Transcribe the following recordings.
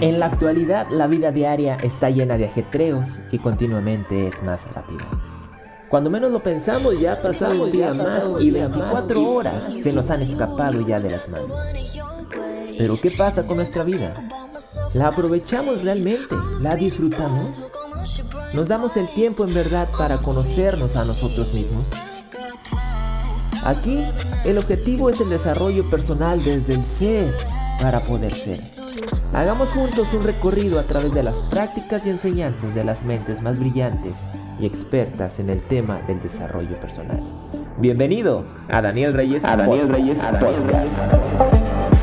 En la actualidad la vida diaria está llena de ajetreos y continuamente es más rápida. Cuando menos lo pensamos ya ha pasado un día más y 24 horas se nos han escapado ya de las manos. Pero ¿qué pasa con nuestra vida? ¿La aprovechamos realmente? ¿La disfrutamos? ¿Nos damos el tiempo en verdad para conocernos a nosotros mismos? Aquí el objetivo es el desarrollo personal desde el ser para poder ser. Hagamos juntos un recorrido a través de las prácticas y enseñanzas de las mentes más brillantes y expertas en el tema del desarrollo personal. Bienvenido a Daniel Reyes a Daniel Reyes a Daniel Reyes.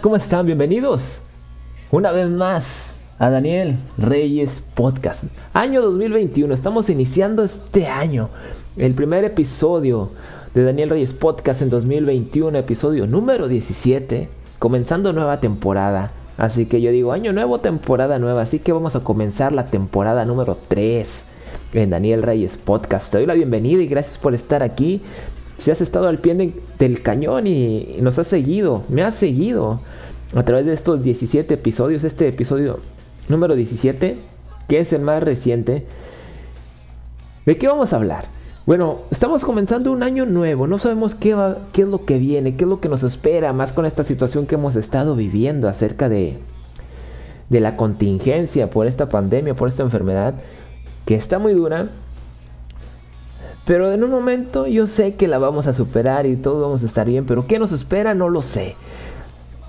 ¿Cómo están? Bienvenidos una vez más a Daniel Reyes Podcast. Año 2021, estamos iniciando este año. El primer episodio de Daniel Reyes Podcast en 2021, episodio número 17, comenzando nueva temporada. Así que yo digo, año nuevo, temporada nueva. Así que vamos a comenzar la temporada número 3 en Daniel Reyes Podcast. Te doy la bienvenida y gracias por estar aquí. Si has estado al pie del cañón y nos has seguido, me has seguido a través de estos 17 episodios, este episodio número 17, que es el más reciente, ¿de qué vamos a hablar? Bueno, estamos comenzando un año nuevo, no sabemos qué, qué es lo que viene, qué es lo que nos espera, más con esta situación que hemos estado viviendo acerca de, de la contingencia por esta pandemia, por esta enfermedad, que está muy dura pero en un momento yo sé que la vamos a superar y todos vamos a estar bien, pero ¿qué nos espera? No lo sé.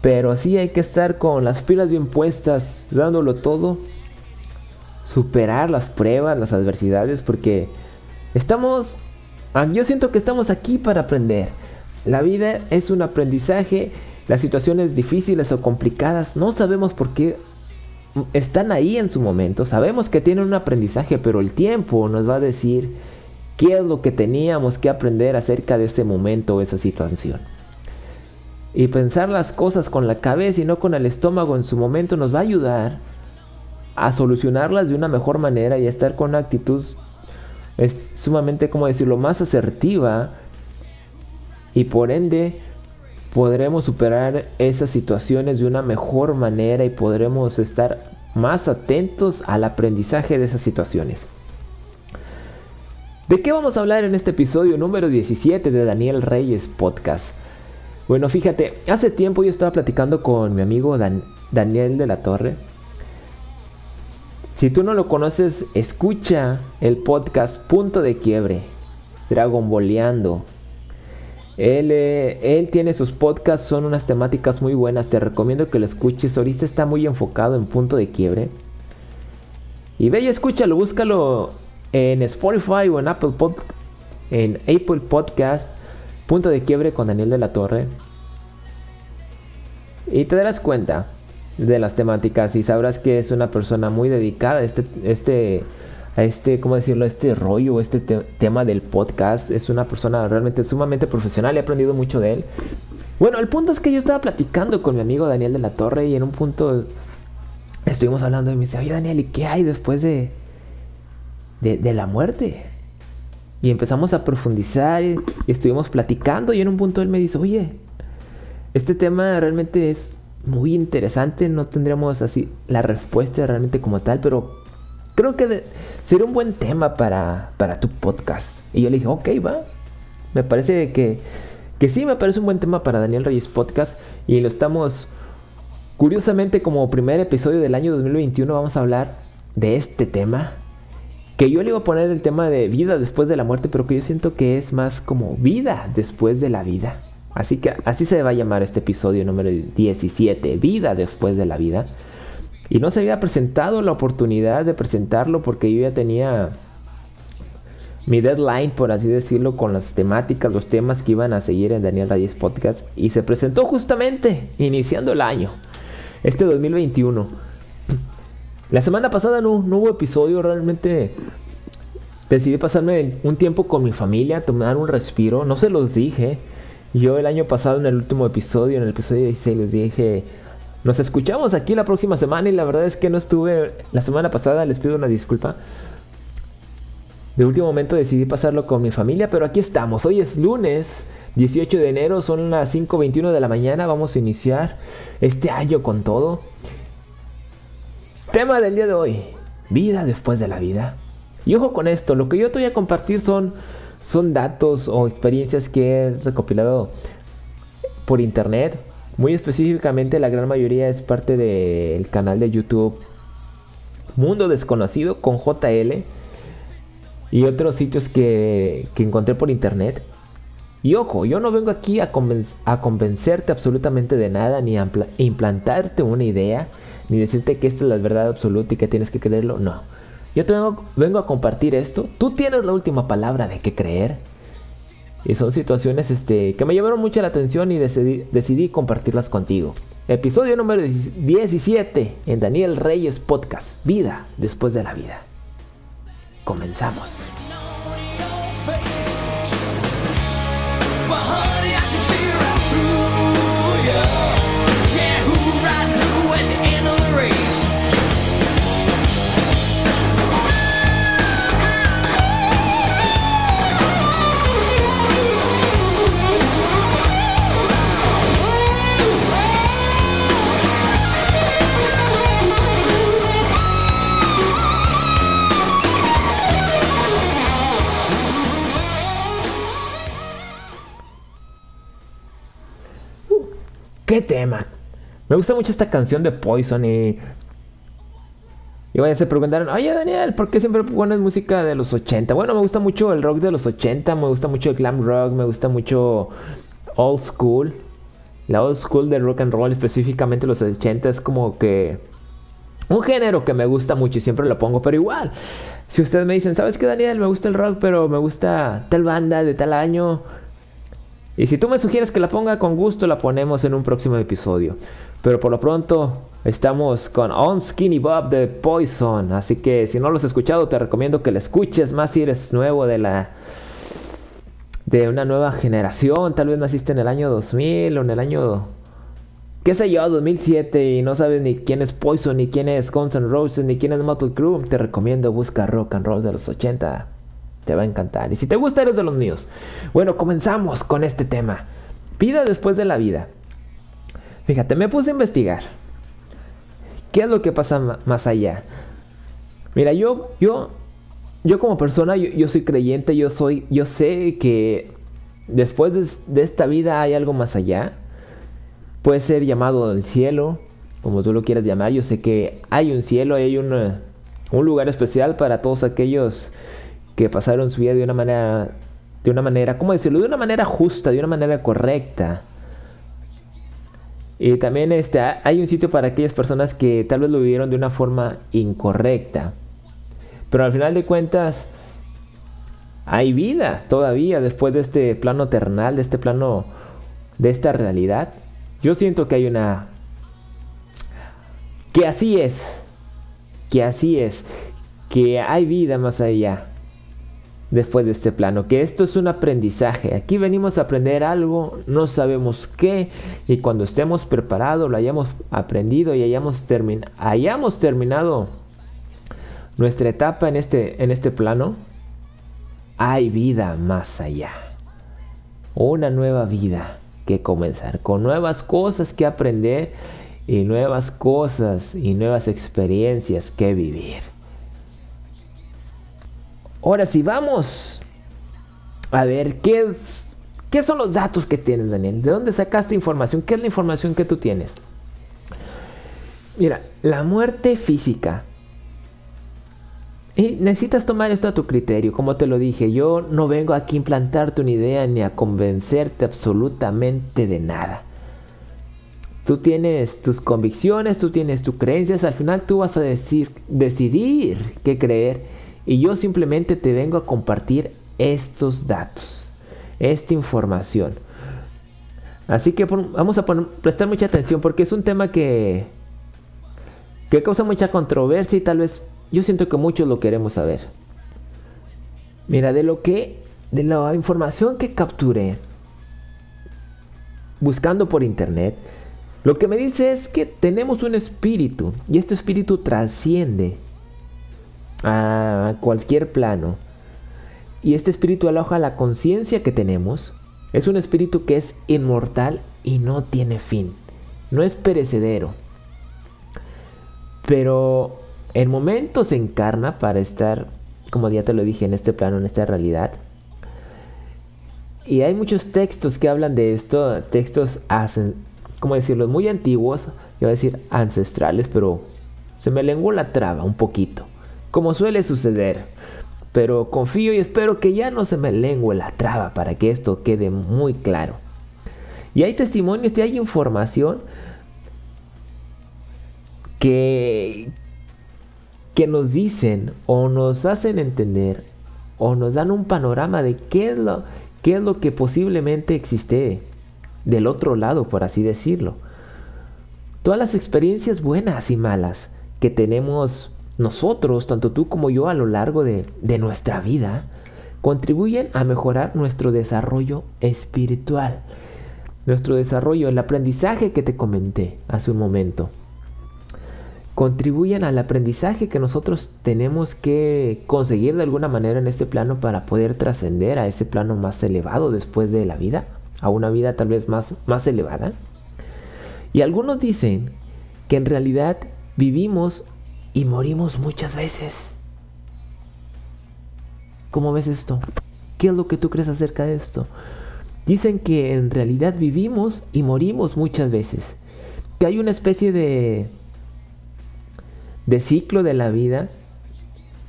Pero sí hay que estar con las pilas bien puestas, dándolo todo. Superar las pruebas, las adversidades, porque estamos... Ah, yo siento que estamos aquí para aprender. La vida es un aprendizaje, las situaciones difíciles o complicadas no sabemos por qué están ahí en su momento. Sabemos que tienen un aprendizaje, pero el tiempo nos va a decir qué es lo que teníamos que aprender acerca de ese momento o esa situación. Y pensar las cosas con la cabeza y no con el estómago en su momento nos va a ayudar a solucionarlas de una mejor manera y a estar con una actitud es sumamente, como decirlo, más asertiva y por ende podremos superar esas situaciones de una mejor manera y podremos estar más atentos al aprendizaje de esas situaciones. ¿De qué vamos a hablar en este episodio número 17 de Daniel Reyes Podcast? Bueno, fíjate, hace tiempo yo estaba platicando con mi amigo Daniel de la Torre. Si tú no lo conoces, escucha el podcast Punto de Quiebre, Dragon Boleando. Él, eh, él tiene sus podcasts, son unas temáticas muy buenas, te recomiendo que lo escuches. Ahorita está muy enfocado en Punto de Quiebre. Y ve y escúchalo, búscalo en Spotify o en Apple, en Apple Podcast, Punto de Quiebre con Daniel de la Torre. Y te darás cuenta de las temáticas y sabrás que es una persona muy dedicada a este, este, a este, ¿cómo decirlo? Este rollo, este tema del podcast. Es una persona realmente sumamente profesional, he aprendido mucho de él. Bueno, el punto es que yo estaba platicando con mi amigo Daniel de la Torre y en un punto estuvimos hablando y me dice, oye Daniel, ¿y qué hay después de, de, la muerte. Y empezamos a profundizar y, estuvimos platicando y en un punto él me dice, oye, este tema realmente es muy interesante, no tendríamos así la respuesta realmente como tal, pero creo que sería un buen tema para, para tu podcast. Y yo le dije, ok, va. Me parece que, que sí, me parece un buen tema para Daniel Reyes Podcast. Y lo estamos, curiosamente, como primer episodio del año 2021, vamos a hablar de este tema que yo le iba a poner el tema de vida después de la muerte, pero que yo siento que es más como vida después de la vida. Así que así se va a llamar este episodio número 17, Vida después de la vida. Y no se había presentado la oportunidad de presentarlo porque yo ya tenía mi deadline, por así decirlo, con las temáticas, los temas que iban a seguir en Daniel Reyes Podcast. Y se presentó justamente iniciando el año, este 2021. La semana pasada no, hubo episodio, realmente decidí pasarme un tiempo con mi familia, tomar un respiro. No se los dije. Yo el año pasado en el último episodio, en el episodio 16, les dije, nos escuchamos aquí la próxima semana y la verdad es que no estuve la semana pasada, les pido una disculpa. De último momento decidí pasarlo con mi familia, pero aquí estamos. Hoy es lunes 18 de enero, son las 5.21 de la mañana, vamos a iniciar este año con todo. Tema del día de hoy, vida después de la vida. Y ojo con esto, lo que yo te voy a compartir son son datos o experiencias que he recopilado por internet. Muy específicamente la gran mayoría es parte del canal de YouTube Mundo Desconocido con JL y otros sitios que, encontré por internet. Y ojo, yo no vengo aquí a, a convencerte absolutamente de nada, ni a implantarte una idea, ni decirte que esta es la verdad absoluta y que tienes que creerlo. No. Yo te vengo, a compartir esto. Tú tienes la última palabra de qué creer. Y son situaciones este, que me llamaron mucho la atención y decidí, decidí compartirlas contigo. Episodio número 17 en Daniel Reyes Podcast. Vida después de la vida. Comenzamos. ¿Qué tema? Me gusta mucho esta canción de Poison y... Y vayan, se preguntaron, oye Daniel, ¿por qué siempre pones música de los 80? Bueno, me gusta mucho el rock de los 80, me gusta mucho el glam rock, me gusta mucho old school. La old school de rock and roll, específicamente los 80, es como que un género que me gusta mucho y siempre lo pongo, pero igual. Si ustedes me dicen, ¿sabes qué Daniel? Me gusta el rock, pero me gusta tal banda de tal año. Y si tú me sugieres que la ponga con gusto, la ponemos en un próximo episodio. Pero por lo pronto estamos con On Skinny Bob de Poison. Así que si no lo has escuchado, te recomiendo que la escuches más si eres nuevo de la de una nueva generación. Tal vez naciste en el año 2000 o en el año qué sé yo, 2007 y no sabes ni quién es Poison, ni quién es Guns N' Roses, ni quién es Motley Crue, te recomiendo buscar rock and roll de los 80. Te va a encantar. Y si te gusta, eres de los míos. Bueno, comenzamos con este tema. Vida después de la vida. Fíjate, me puse a investigar. ¿Qué es lo que pasa más allá? Mira, yo, yo, yo como persona, yo, soy creyente, yo soy, yo sé que después de, esta vida hay algo más allá. Puede ser llamado el cielo, como tú lo quieras llamar. Yo sé que hay un cielo, hay un lugar especial para todos aquellos que pasaron su vida de una manera, de una manera, ¿cómo decirlo? De una manera justa, de una manera correcta. Y también este, hay un sitio para aquellas personas que tal vez lo vivieron de una forma incorrecta. Pero al final de cuentas, hay vida todavía después de este plano terrenal, de este plano, de esta realidad. Yo siento que hay una... Que así es. Que así es. Que hay vida más allá después de este plano, que esto es un aprendizaje. Aquí venimos a aprender algo, no sabemos qué, y cuando estemos preparados, lo hayamos aprendido y hayamos, hayamos terminado nuestra etapa en este, en este plano, hay vida más allá. Una nueva vida que comenzar, con nuevas cosas que aprender y nuevas cosas y nuevas experiencias que vivir. Ahora sí, vamos a ver qué, qué son los datos que tienes, Daniel. ¿De dónde sacaste información? ¿Qué es la información que tú tienes? Mira, la muerte física Y necesitas tomar esto a tu criterio, como te lo dije, yo no vengo aquí a implantarte una idea ni a convencerte absolutamente de nada. Tú tienes tus convicciones, tú tienes tus creencias, al final tú vas a decir, decidir qué creer y yo simplemente te vengo a compartir estos datos, esta información. Así que vamos a prestar mucha atención porque es un tema que, que causa mucha controversia y tal vez yo siento que muchos lo queremos saber. Mira, de lo que, de la información que capturé buscando por internet, lo que me dice es que tenemos un espíritu y este espíritu trasciende a cualquier plano. Y este espíritu aloja la conciencia que tenemos. Es un espíritu que es inmortal y no tiene fin. No es perecedero. Pero el momento se encarna para estar, como ya te lo dije, en este plano, en esta realidad. Y hay muchos textos que hablan de esto, textos, como decirlo, muy antiguos, yo voy a decir ancestrales, pero se me lenguó la traba un poquito, como suele suceder. Pero confío y espero que ya no se me lengue la traba para que esto quede muy claro. Y hay testimonios y hay información que, que nos dicen o nos hacen entender o nos dan un panorama de qué es lo, qué es lo que posiblemente existe del otro lado, por así decirlo. Todas las experiencias buenas y malas que tenemos nosotros, tanto tú como yo, a lo largo de, de nuestra vida, contribuyen a mejorar nuestro desarrollo espiritual, nuestro desarrollo, el aprendizaje que te comenté hace un momento contribuyen al aprendizaje que nosotros tenemos que conseguir de alguna manera en este plano para poder trascender a ese plano más elevado después de la vida, a una vida tal vez más, más elevada. Y algunos dicen que en realidad vivimos y morimos muchas veces. ¿Cómo ves esto? ¿Qué es lo que tú crees acerca de esto? Dicen que en realidad vivimos y morimos muchas veces. Que hay una especie de de ciclo de la vida,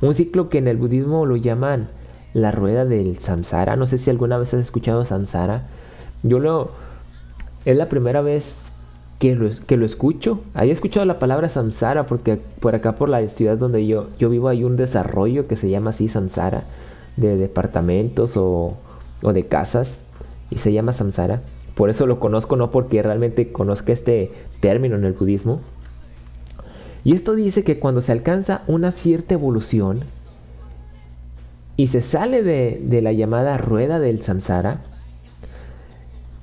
un ciclo que en el budismo lo llaman la rueda del samsara. No sé si alguna vez has escuchado samsara. Yo lo es la primera vez que lo, que lo escucho. Había escuchado la palabra samsara porque por acá por la ciudad donde yo, yo vivo hay un desarrollo que se llama así samsara de departamentos o, o de casas y se llama samsara. Por eso lo conozco, no porque realmente conozca este término en el budismo, y esto dice que cuando se alcanza una cierta evolución y se sale de, la llamada rueda del samsara,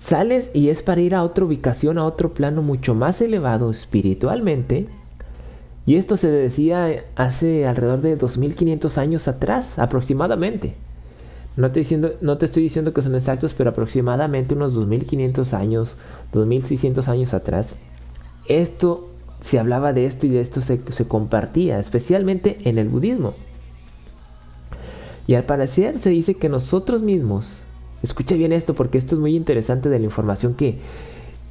sales y es para ir a otra ubicación, a otro plano mucho más elevado espiritualmente. Y esto se decía hace alrededor de 2500 años atrás, aproximadamente. No te, estoy diciendo que son exactos, pero aproximadamente unos 2500 años, 2600 años atrás. Esto se hablaba de esto y de esto se, compartía, especialmente en el budismo. Y al parecer se dice que nosotros mismos, escucha bien esto porque esto es muy interesante de la información que,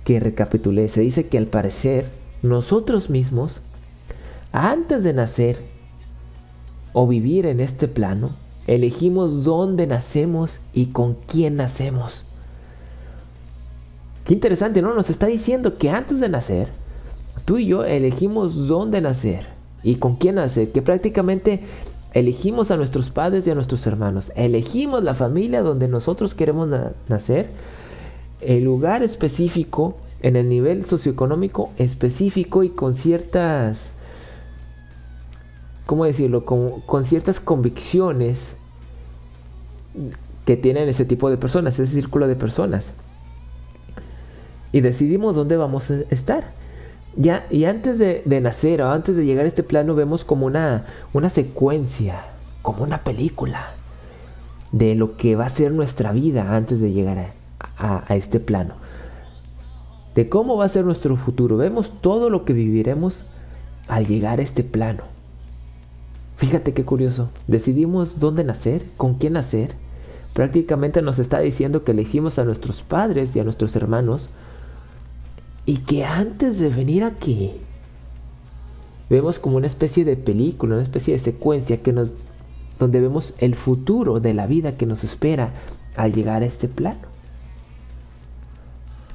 que recapitulé, se dice que al parecer nosotros mismos, antes de nacer o vivir en este plano, elegimos dónde nacemos y con quién nacemos. Qué interesante, ¿no? Nos está diciendo que antes de nacer, tú y yo elegimos dónde nacer y con quién nacer, que prácticamente elegimos a nuestros padres y a nuestros hermanos, elegimos la familia donde nosotros queremos nacer, el lugar específico, en el nivel socioeconómico específico y con ciertas, ¿cómo decirlo? Con, ciertas convicciones que tienen ese tipo de personas, ese círculo de personas. Y decidimos dónde vamos a estar. Ya, y antes de, nacer o antes de llegar a este plano vemos como una, una secuencia, como una película de lo que va a ser nuestra vida antes de llegar a, a, este plano. De cómo va a ser nuestro futuro. Vemos todo lo que viviremos al llegar a este plano. Fíjate qué curioso. Decidimos dónde nacer, con quién nacer. Prácticamente nos está diciendo que elegimos a nuestros padres y a nuestros hermanos y que antes de venir aquí vemos como una especie de película, una especie de secuencia que nos donde vemos el futuro de la vida que nos espera al llegar a este plano.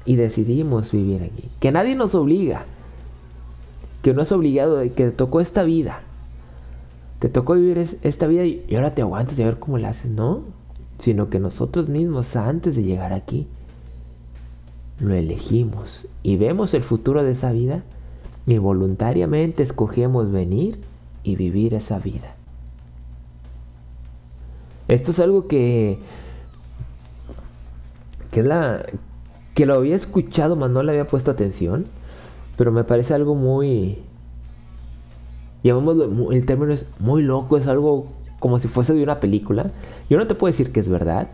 Y decidimos vivir aquí. Que nadie nos obliga. Que no es obligado de que te tocó esta vida. Te tocó vivir esta vida y, ahora te aguantas y a ver cómo la haces. No. Sino que nosotros mismos antes de llegar aquí lo elegimos y vemos el futuro de esa vida y voluntariamente escogemos venir y vivir esa vida. Esto es algo que que la que lo había escuchado, mas no le había puesto atención, pero me parece algo muy llamémoslo el término es muy loco, es algo como si fuese de una película. Yo no te puedo decir que es verdad,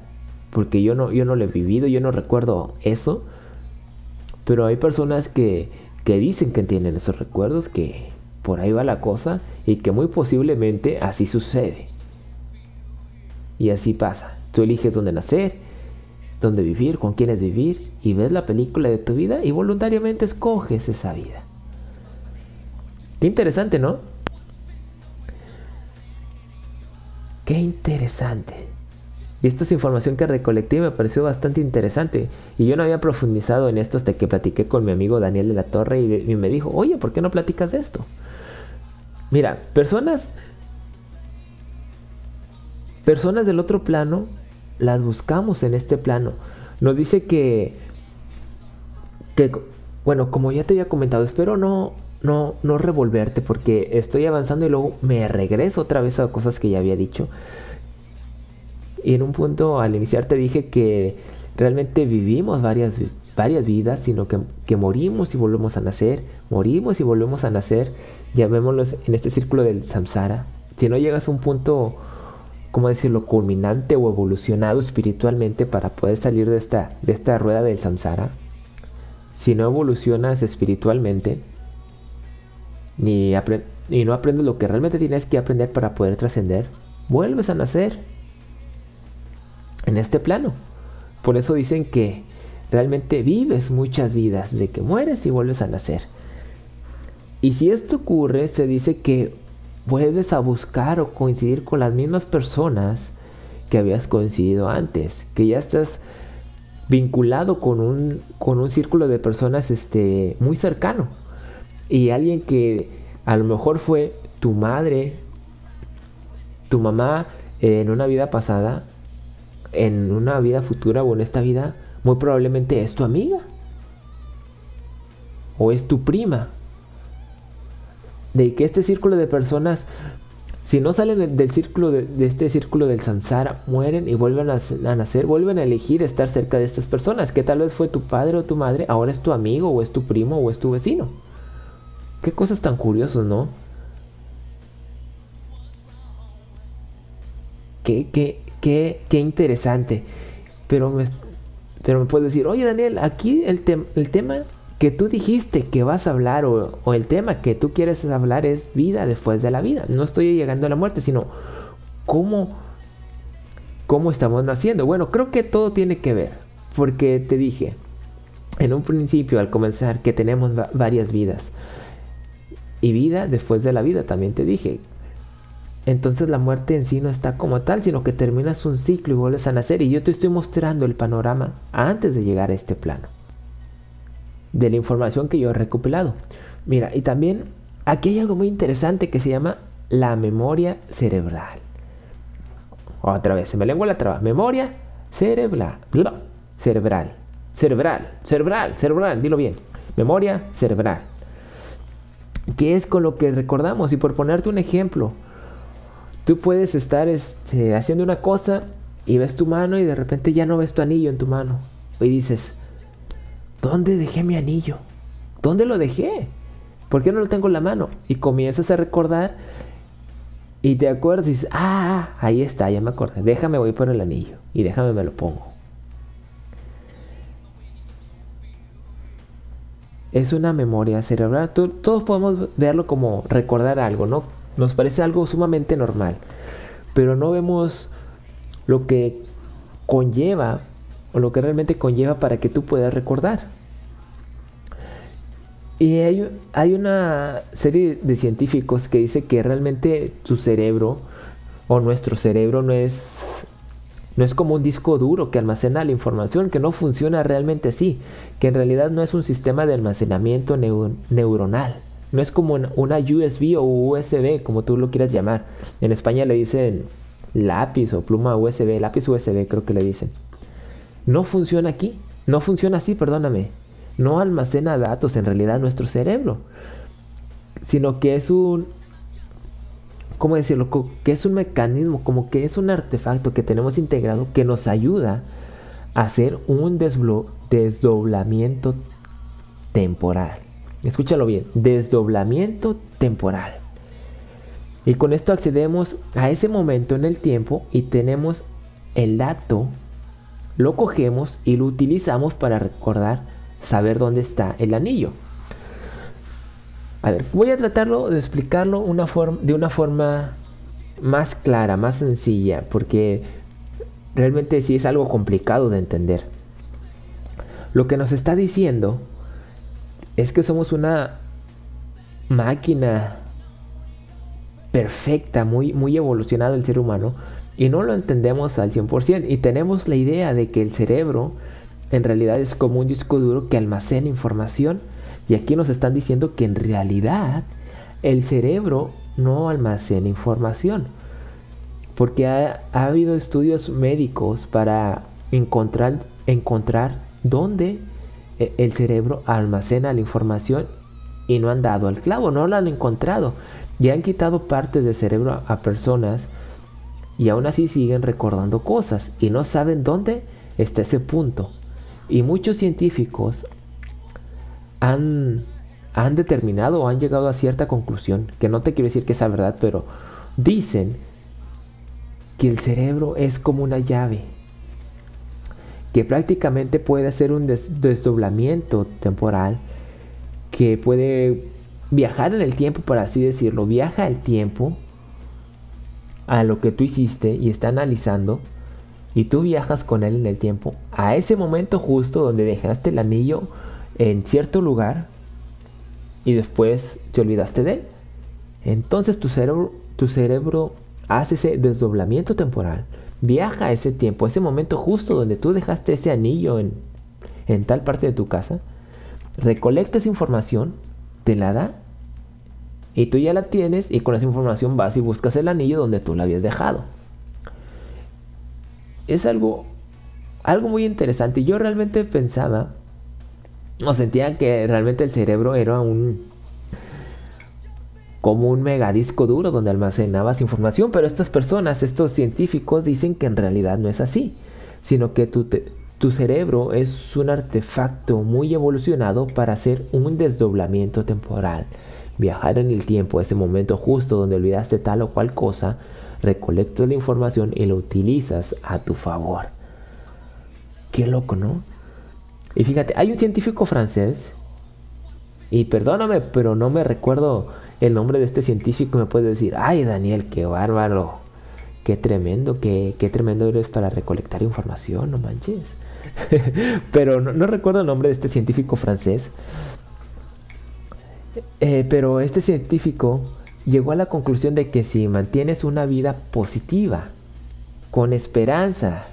porque yo no yo no lo he vivido, yo no recuerdo eso, pero hay personas que, que dicen que tienen esos recuerdos, que por ahí va la cosa y que muy posiblemente así sucede. Y así pasa. Tú eliges dónde nacer, dónde vivir, con quiénes vivir y ves la película de tu vida y voluntariamente escoges esa vida. Qué interesante, ¿no? Qué interesante. Y esta es información que recolecté y me pareció bastante interesante. Y yo no había profundizado en esto hasta que platiqué con mi amigo Daniel de la Torre y, me dijo, oye, ¿por qué no platicas de esto? Mira, personas... Personas del otro plano las buscamos en este plano. Nos dice que... que bueno, como ya te había comentado, espero no, no, no revolverte porque estoy avanzando y luego me regreso otra vez a cosas que ya había dicho. Y en un punto al iniciar te dije que realmente vivimos varias, varias vidas, sino que, que morimos y volvemos a nacer, morimos y volvemos a nacer, llamémoslo en este círculo del samsara. Si no llegas a un punto, ¿cómo decirlo?, culminante o evolucionado espiritualmente para poder salir de esta, de esta rueda del samsara, si no evolucionas espiritualmente, ni, ni no aprendes lo que realmente tienes que aprender para poder trascender, vuelves a nacer en este plano. Por eso dicen que realmente vives muchas vidas, de que mueres y vuelves a nacer. Y si esto ocurre, se dice que vuelves a buscar o coincidir con las mismas personas que habías coincidido antes, que ya estás vinculado con un, con un círculo de personas este, muy cercano. Y alguien que a lo mejor fue tu madre, tu mamá en una vida pasada, en una vida futura o en esta vida, muy probablemente es tu amiga. O es tu prima. De que este círculo de personas, si no salen del círculo de, este círculo del samsara, mueren y vuelven a, a, nacer, vuelven a elegir estar cerca de estas personas, que tal vez fue tu padre o tu madre, ahora es tu amigo o es tu primo o es tu vecino. Qué cosas tan curiosas, ¿no? Qué, qué, qué, interesante. Pero me, pero me puedes decir, oye Daniel, aquí el, el tema que tú dijiste que vas a hablar o, o, el tema que tú quieres hablar es vida después de la vida. No estoy llegando a la muerte, sino cómo, cómo estamos naciendo. Bueno, creo que todo tiene que ver, porque te dije en un principio al comenzar que tenemos varias vidas. Y vida después de la vida, también te dije entonces la muerte en sí no está como tal, sino que terminas un ciclo y vuelves a nacer. Y yo te estoy mostrando el panorama antes de llegar a este plano. De la información que yo he recopilado. Mira, y también aquí hay algo muy interesante que se llama la memoria cerebral. Otra vez, se me lengua la traba. Memoria cerebral. Cerebral. Cerebral. Cerebral. Cerebral. Dilo bien. Memoria cerebral. ¿Qué es con lo que recordamos? Y por ponerte un ejemplo, Tú puedes estar este, haciendo una cosa y ves tu mano y de repente ya no ves tu anillo en tu mano. Y dices, ¿dónde dejé mi anillo? ¿Dónde lo dejé? ¿Por qué no lo tengo en la mano? Y comienzas a recordar y te acuerdas y dices, ah, ahí está, ya me acordé. Déjame voy por el anillo y déjame me lo pongo. Es una memoria cerebral. todos podemos verlo como recordar algo, ¿no? Nos parece algo sumamente normal, pero no vemos lo que conlleva o lo que realmente conlleva para que tú puedas recordar. Y hay, una serie de científicos que dice que realmente tu cerebro o nuestro cerebro no es, no es como un disco duro que almacena la información, que no funciona realmente así, que en realidad no es un sistema de almacenamiento neuronal. No es como una USB o USB, como tú lo quieras llamar. En España le dicen lápiz o pluma USB, lápiz USB creo que le dicen. No funciona aquí, no funciona así, perdóname no almacena datos en realidad nuestro cerebro, sino que es un, ¿cómo decirlo? Que es un mecanismo, como que es un artefacto que tenemos integrado que nos ayuda a hacer un desdoblamiento temporal. Escúchalo bien, desdoblamiento temporal. Y con esto accedemos a ese momento en el tiempo y tenemos el dato, lo cogemos y lo utilizamos para recordar saber dónde está el anillo. A ver, voy a tratarlo de explicarlo de una forma más clara, más sencilla, porque realmente sí es algo complicado de entender. Lo que nos está diciendo es que somos una máquina perfecta, muy, muy evolucionado el ser humano, y no lo entendemos al 100%, y tenemos la idea de que el cerebro en realidad es como un disco duro que almacena información. Y aquí nos están diciendo que en realidad el cerebro no almacena información. Porque ha, habido estudios médicos para encontrar, encontrar dónde el cerebro almacena la información y no han dado al clavo, no lo han encontrado. Y han quitado partes del cerebro a personas y aún así siguen recordando cosas y no saben dónde está ese punto. Y muchos científicos han, han determinado o han llegado a cierta conclusión, que no te quiero decir que sea verdad, pero dicen que el cerebro es como una llave, que prácticamente puede hacer un desdoblamiento temporal, que puede viajar en el tiempo, por así decirlo, viaja el tiempo a lo que tú hiciste y está analizando y tú viajas con él en el tiempo a ese momento justo donde dejaste el anillo en cierto lugar y después te olvidaste de él. Entonces tu cerebro, tu cerebro hace ese desdoblamiento temporal, viaja a ese tiempo, a ese momento justo donde tú dejaste ese anillo en, en tal parte de tu casa, recolecta esa información, te la da y tú ya la tienes y con esa información vas y buscas el anillo donde tú la habías dejado es algo, algo muy interesante. Yo realmente pensaba, o sentía que realmente el cerebro era un como un megadisco duro donde almacenabas información, pero estas personas, estos científicos dicen que en realidad no es así, sino que tu, tu cerebro es un artefacto muy evolucionado para hacer un desdoblamiento temporal, viajar en el tiempo, ese momento justo donde olvidaste tal o cual cosa, recolectas la información y la utilizas a tu favor. Qué loco, ¿no? Y fíjate, hay un científico francés, y perdóname, pero no me recuerdo el nombre de este científico, me puede decir, ay Daniel, qué bárbaro, qué tremendo, qué, qué tremendo eres para recolectar información, no manches. pero no, recuerdo el nombre de este científico francés. Eh, pero este científico llegó a la conclusión de que si mantienes una vida positiva, con esperanza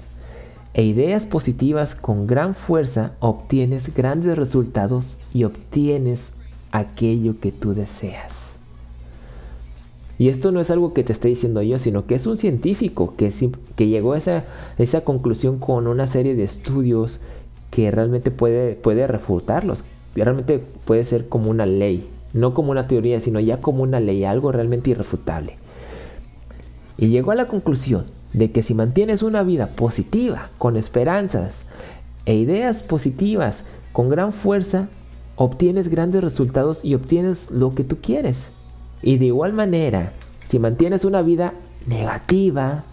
e ideas positivas con gran fuerza, obtienes grandes resultados y obtienes aquello que tú deseas. Y esto no es algo que te esté diciendo yo, sino que es un científico que, llegó a esa, esa, conclusión con una serie de estudios que realmente puede, puede refutarlos. Realmente puede ser como una ley no como una teoría, sino ya como una ley, algo realmente irrefutable. Y llegó a la conclusión de que si mantienes una vida positiva, con esperanzas e ideas positivas, con gran fuerza, obtienes grandes resultados y obtienes lo que tú quieres. Y de igual manera, si mantienes una vida negativa,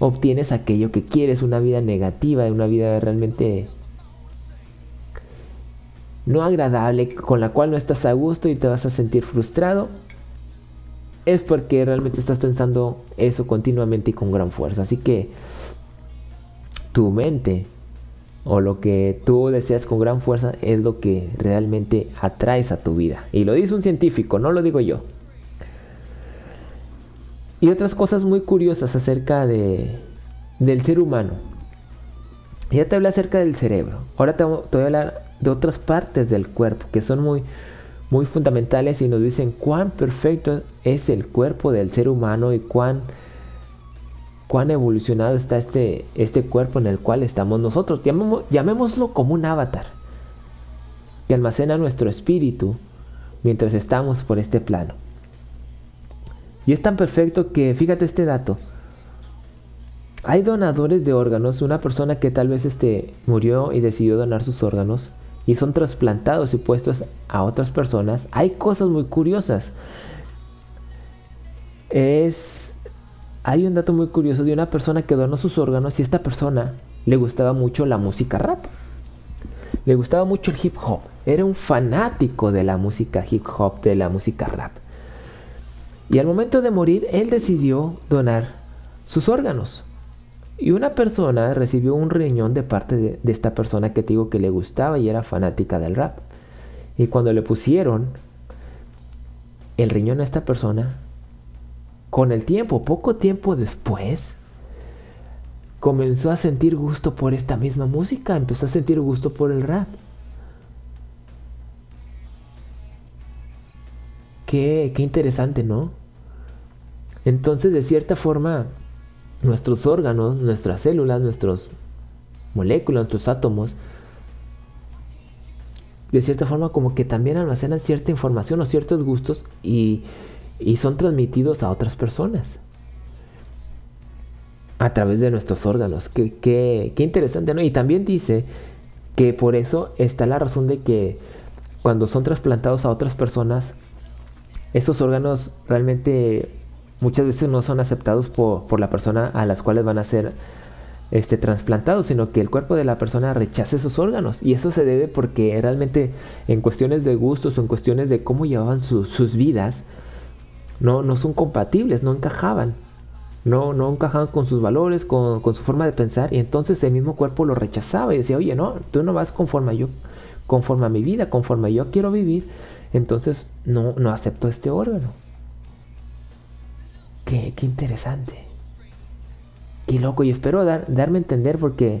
obtienes aquello que quieres, una vida negativa, una vida realmente no agradable, con la cual no estás a gusto y te vas a sentir frustrado, es porque realmente estás pensando eso continuamente y con gran fuerza. Así que tu mente o lo que tú deseas con gran fuerza es lo que realmente atraes a tu vida. Y lo dice un científico, no lo digo yo. Y otras cosas muy curiosas acerca de, del ser humano. Ya te hablé acerca del cerebro. Ahora te, voy a hablar de otras partes del cuerpo que son muy, muy fundamentales y nos dicen cuán perfecto es el cuerpo del ser humano y cuán cuán evolucionado está este, este cuerpo en el cual estamos nosotros. llamémoslo como un avatar que almacena nuestro espíritu mientras estamos por este plano. Y es tan perfecto que, fíjate este dato, hay donadores de órganos, una persona que tal vez este, murió y decidió donar sus órganos y son trasplantados y puestos a otras personas. Hay cosas muy curiosas. Es hay un dato muy curioso de una persona que donó sus órganos y esta persona le gustaba mucho la música rap. Le gustaba mucho el hip hop. Era un fanático de la música hip hop, de la música rap. Y al momento de morir, él decidió donar sus órganos. Y una persona recibió un riñón de parte de, esta persona que te digo que le gustaba y era fanática del rap. Y cuando le pusieron el riñón a esta persona, con el tiempo, poco tiempo después, comenzó a sentir gusto por esta misma música, empezó a sentir gusto por el rap. Qué, qué interesante, ¿no? Entonces, de cierta forma, nuestros órganos, nuestras células, nuestras moléculas, nuestros átomos, de cierta forma como que también almacenan cierta información o ciertos gustos y y son transmitidos a otras personas a través de nuestros órganos. Qué, qué, interesante, ¿no? Y también dice que por eso está la razón de que cuando son trasplantados a otras personas, esos órganos realmente muchas veces no son aceptados por, por la persona a las cuales van a ser este, trasplantados, sino que el cuerpo de la persona rechaza esos órganos. Y eso se debe porque realmente en cuestiones de gustos o en cuestiones de cómo llevaban sus vidas, no, no son compatibles, no encajaban. No, no encajaban con sus valores, con, su forma de pensar. Y entonces el mismo cuerpo lo rechazaba y decía, oye, no, tú no vas conforme a yo, conforme a mi vida, conforme yo quiero vivir. Entonces no, no acepto este órgano. Qué, qué interesante. Qué loco. Y espero dar, darme a entender porque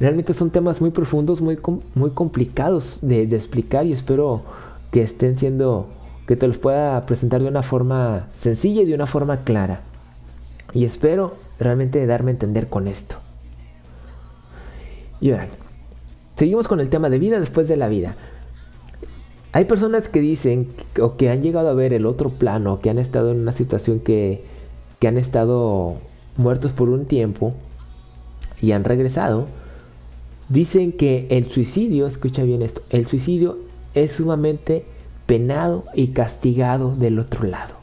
realmente son temas muy profundos, muy, muy complicados de, de explicar y espero que estén siendo que te los pueda presentar de una forma sencilla y de una forma clara. Y espero realmente darme a entender con esto. Y ahora, seguimos con el tema de vida después de la vida. Hay personas que dicen o que han llegado a ver el otro plano, que han estado en una situación que, que han estado muertos por un tiempo y han regresado. Dicen que el suicidio, escucha bien esto, el suicidio es sumamente penado y castigado del otro lado.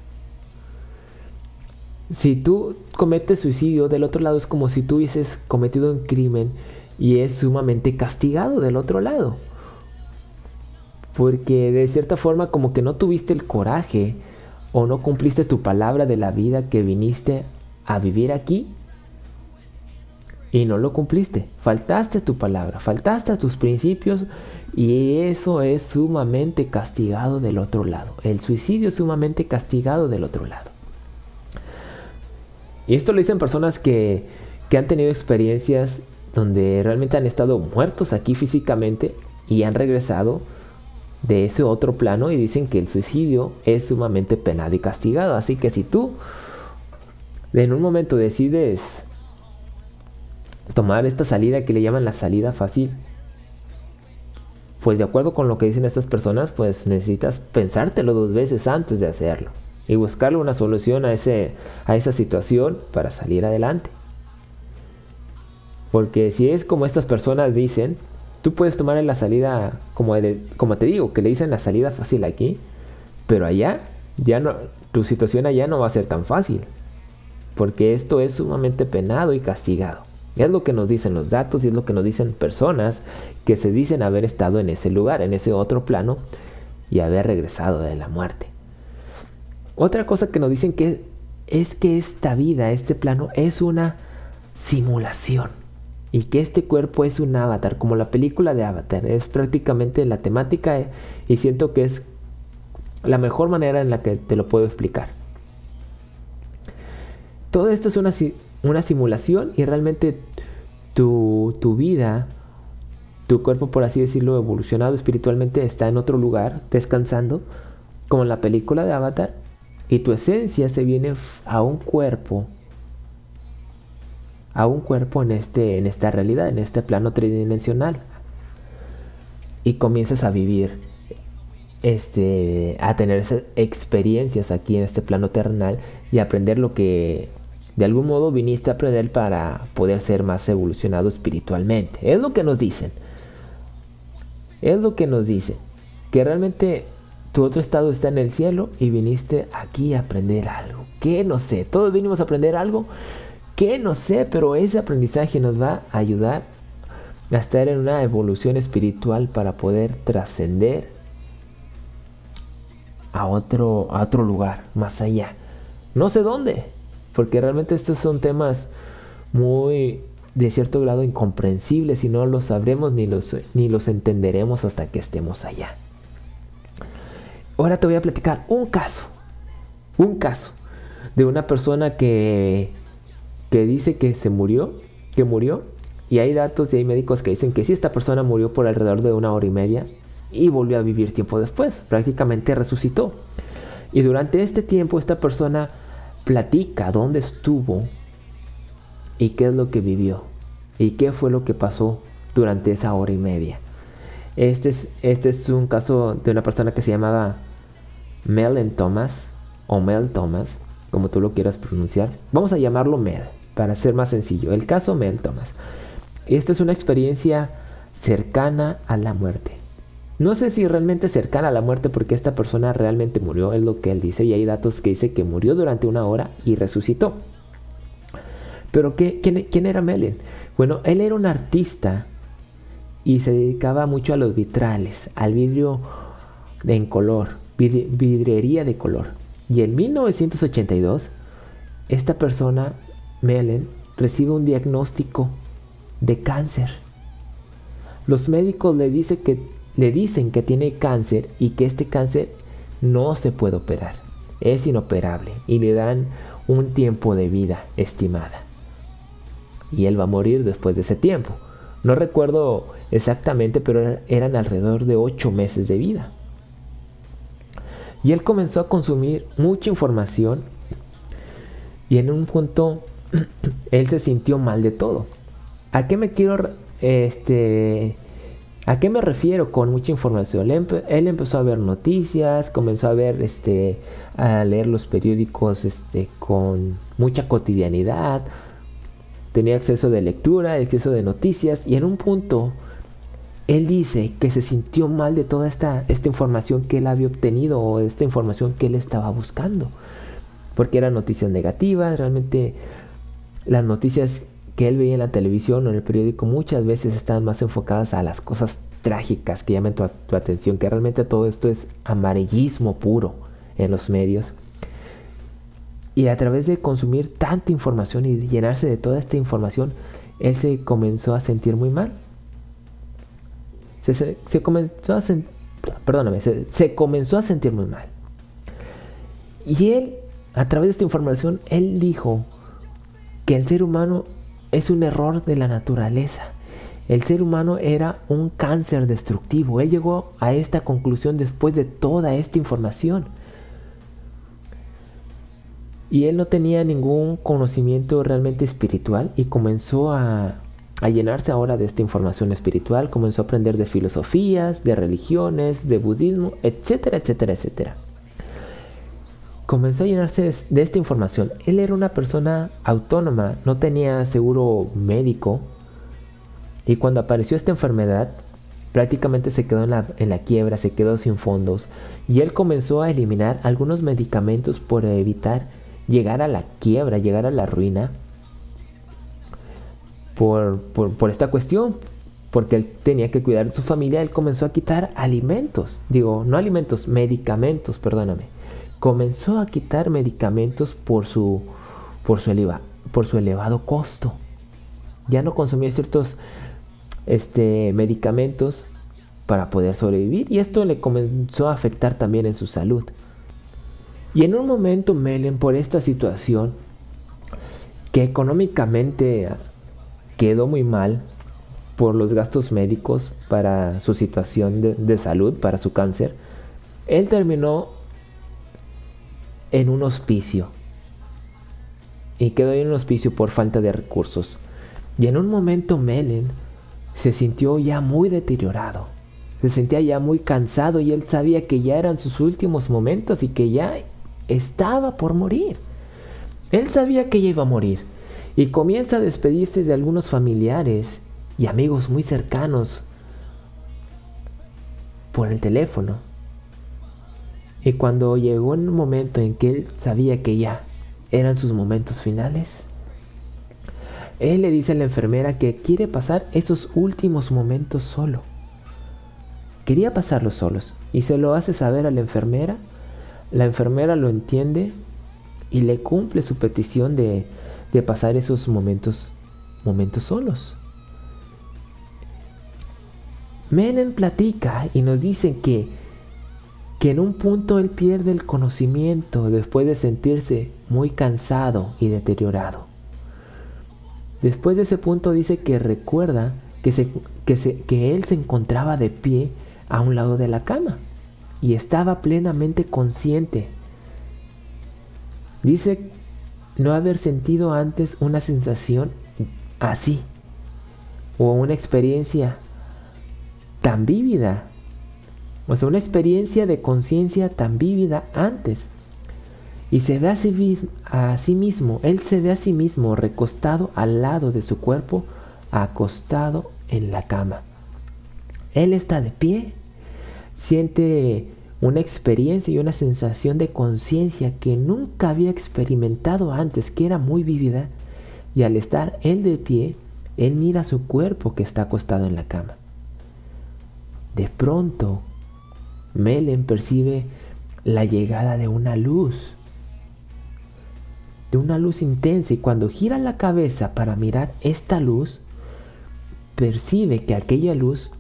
Si tú cometes suicidio del otro lado es como si tú hubieses cometido un crimen y es sumamente castigado del otro lado. Porque de cierta forma como que no tuviste el coraje o no cumpliste tu palabra de la vida que viniste a vivir aquí y no lo cumpliste. Faltaste tu palabra, faltaste a tus principios y eso es sumamente castigado del otro lado. El suicidio es sumamente castigado del otro lado. Y esto lo dicen personas que, que han tenido experiencias donde realmente han estado muertos aquí físicamente y han regresado de ese otro plano y dicen que el suicidio es sumamente penado y castigado. Así que si tú en un momento decides tomar esta salida que le llaman la salida fácil, pues de acuerdo con lo que dicen estas personas, pues necesitas pensártelo dos veces antes de hacerlo y buscarle una solución a, ese, a esa situación para salir adelante. Porque si es como estas personas dicen, tú puedes tomar la salida, como, te digo, que le dicen la salida fácil aquí, pero allá, ya no, tu situación allá no va a ser tan fácil. Porque esto es sumamente penado y castigado. Es lo que nos dicen los datos y es lo que nos dicen personas que se dicen haber estado en ese lugar, en ese otro plano y haber regresado de la muerte. Otra cosa que nos dicen que es que esta vida, este plano, es una simulación. Y que este cuerpo es un avatar, como la película de Avatar, es prácticamente la temática eh, y siento que es la mejor manera en la que te lo puedo explicar. Todo esto es una, una simulación y realmente tu, tu vida, tu cuerpo, por así decirlo, evolucionado espiritualmente está en otro lugar, descansando, como en la película de Avatar, y tu esencia se viene a un cuerpo a un cuerpo en, este, en esta realidad, en este plano tridimensional. Y comienzas a vivir, este, a tener esas experiencias aquí en este plano terrenal y aprender lo que de algún modo viniste a aprender para poder ser más evolucionado espiritualmente. Es lo que nos dicen. Es lo que nos dicen. Que realmente tu otro estado está en el cielo y viniste aquí a aprender algo. Que no sé, todos vinimos a aprender algo ¿Qué? No sé, pero ese aprendizaje nos va a ayudar a estar en una evolución espiritual para poder trascender a otro, a otro lugar, más allá. No sé dónde, porque realmente estos son temas muy de cierto grado incomprensibles y no los sabremos ni los, ni los entenderemos hasta que estemos allá. Ahora te voy a platicar un caso, un caso de una persona que que dice que se murió, que murió, y hay datos y hay médicos que dicen que sí, esta persona murió por alrededor de una hora y media y volvió a vivir tiempo después, prácticamente resucitó. Y durante este tiempo esta persona platica dónde estuvo y qué es lo que vivió y qué fue lo que pasó durante esa hora y media. Este es, este es un caso de una persona que se llamaba Mel Thomas o Mel Thomas, como tú lo quieras pronunciar. Vamos a llamarlo Mel para ser más sencillo. El caso Mel Thomas. Esta es una experiencia cercana a la muerte. No sé si realmente cercana a la muerte porque esta persona realmente murió, es lo que él dice, y hay datos que dice que murió durante una hora y resucitó. Pero ¿qué, quién, era Melen? Bueno, él era un artista y se dedicaba mucho a los vitrales, al vidrio en color, vidrería de color. Y en 1982, esta persona Melen recibe un diagnóstico de cáncer. Los médicos le, le dicen que tiene cáncer y que este cáncer no se puede operar. Es inoperable y le dan un tiempo de vida estimada. Y él va a morir después de ese tiempo. No recuerdo exactamente, pero eran alrededor de ocho meses de vida. Y él comenzó a consumir mucha información y en un punto él se sintió mal de todo. ¿A qué me quiero, este, a qué me refiero con mucha información? Él, empezó a ver noticias, comenzó a ver, este, a leer los periódicos, este, con mucha cotidianidad. Tenía acceso de lectura, acceso de noticias y en un punto él dice que se sintió mal de toda esta, esta información que él había obtenido o esta información que él estaba buscando. Porque eran noticias negativas, realmente las noticias que él veía en la televisión o en el periódico muchas veces estaban más enfocadas a las cosas trágicas que llaman tu, atención, que realmente todo esto es amarillismo puro en los medios. Y a través de consumir tanta información y llenarse de toda esta información, él se comenzó a sentir muy mal. Se, comenzó a sentir, se comenzó a sentir muy mal. Y él, a través de esta información, él dijo, que el ser humano es un error de la naturaleza. El ser humano era un cáncer destructivo. Él llegó a esta conclusión después de toda esta información. Y él no tenía ningún conocimiento realmente espiritual y comenzó a, a, llenarse ahora de esta información espiritual, comenzó a aprender de filosofías, de religiones, de budismo, etcétera, etcétera, etcétera comenzó a llenarse de esta información. Él era una persona autónoma, no tenía seguro médico. Y cuando apareció esta enfermedad, prácticamente se quedó en la, quiebra, se quedó sin fondos. Y él comenzó a eliminar algunos medicamentos por evitar llegar a la quiebra, llegar a la ruina. Por, por, esta cuestión, porque él tenía que cuidar su familia, él comenzó a quitar alimentos, digo, no alimentos, medicamentos, perdóname comenzó a quitar medicamentos por su, por su, eleva, por su elevado costo. ya no consumía ciertos este, medicamentos para poder sobrevivir y esto le comenzó a afectar también en su salud. Y en un momento Melen por esta situación que económicamente quedó muy mal por los gastos médicos para su situación de, de salud, para su cáncer, él terminó en un hospicio y quedó en un hospicio por falta de recursos. Y en un momento Melen se sintió ya muy deteriorado, se sentía ya muy cansado y él sabía que ya eran sus últimos momentos y que ya estaba por morir. Él sabía que ya iba a morir y comienza a despedirse de algunos familiares y amigos muy cercanos por el teléfono. Y cuando llegó un momento en que él sabía que ya eran sus momentos finales, él le dice a la enfermera que quiere pasar esos últimos momentos solo. Quería pasarlos solos y se lo hace saber a la enfermera. La enfermera lo entiende y le cumple su petición de, de pasar esos momentos, momentos solos. Menem platica y nos dice que, que en un punto él pierde el conocimiento después de sentirse muy cansado y deteriorado. Después de ese punto dice que recuerda que, se, que, que él se encontraba de pie a un lado de la cama y estaba plenamente consciente. Dice no haber sentido antes una sensación así o una experiencia tan vívida. O sea, una experiencia de conciencia tan vívida antes y se ve a sí, mismo, a sí mismo, él se ve a sí mismo recostado al lado de su cuerpo, acostado en la cama. Él está de pie, siente una experiencia y una sensación de conciencia que nunca había experimentado antes, que era muy vívida, y al estar él de pie, él mira su cuerpo que está acostado en la cama. De pronto, Melen percibe la llegada de una luz de una luz intensa y cuando gira la cabeza para mirar esta luz, percibe que aquella luz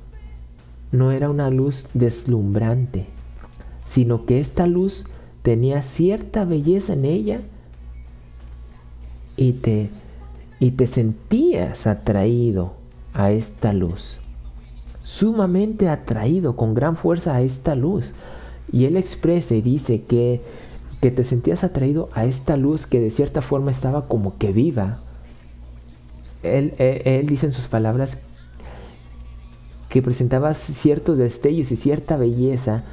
no era una luz deslumbrante, sino que esta luz tenía cierta belleza en ella y te, y te sentías atraído a esta luz, sumamente atraído con gran fuerza a esta luz. Y él expresa y dice que que te sentías atraído a esta luz que de cierta forma estaba como que viva. Él, dice en sus palabras que presentaba ciertos destellos y cierta belleza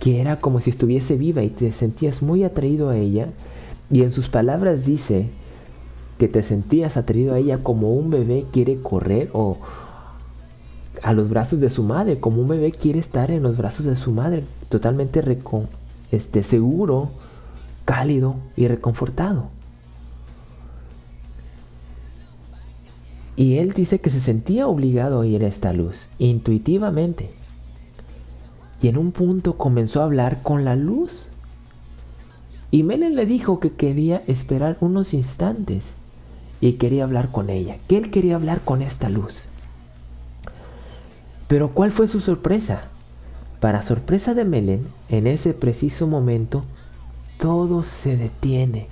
que era como si estuviese viva y te sentías muy atraído a ella. Y en sus palabras dice que te sentías atraído a ella como un bebé quiere correr o a los brazos de su madre, como un bebé quiere estar en los brazos de su madre, totalmente este, seguro cálido y reconfortado. Y él dice que se sentía obligado a ir a esta luz, intuitivamente. Y en un punto comenzó a hablar con la luz. Y Melen le dijo que quería esperar unos instantes y quería hablar con ella, que él quería hablar con esta luz. Pero ¿cuál fue su sorpresa? Para sorpresa de Melen, en ese preciso momento, todo se detiene,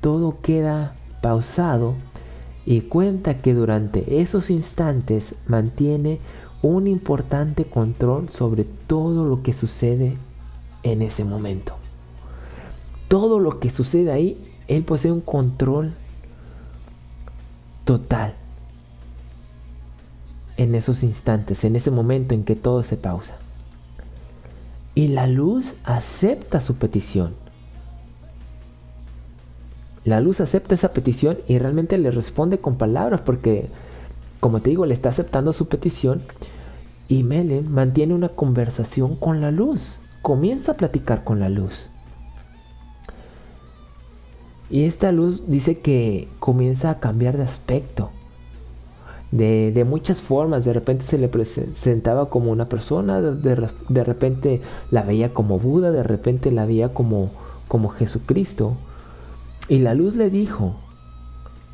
todo queda pausado y cuenta que durante esos instantes mantiene un importante control sobre todo lo que sucede en ese momento. Todo lo que sucede ahí, él posee un control total en esos instantes, en ese momento en que todo se pausa. Y la luz acepta su petición. La luz acepta esa petición y realmente le responde con palabras porque, como te digo, le está aceptando su petición y Melen mantiene una conversación con la luz. Comienza a platicar con la luz. Y esta luz dice que comienza a cambiar de aspecto. De, muchas formas. De repente se le presentaba como una persona, de, de, repente la veía como Buda, de repente la veía como, como Jesucristo. Y la luz le dijo,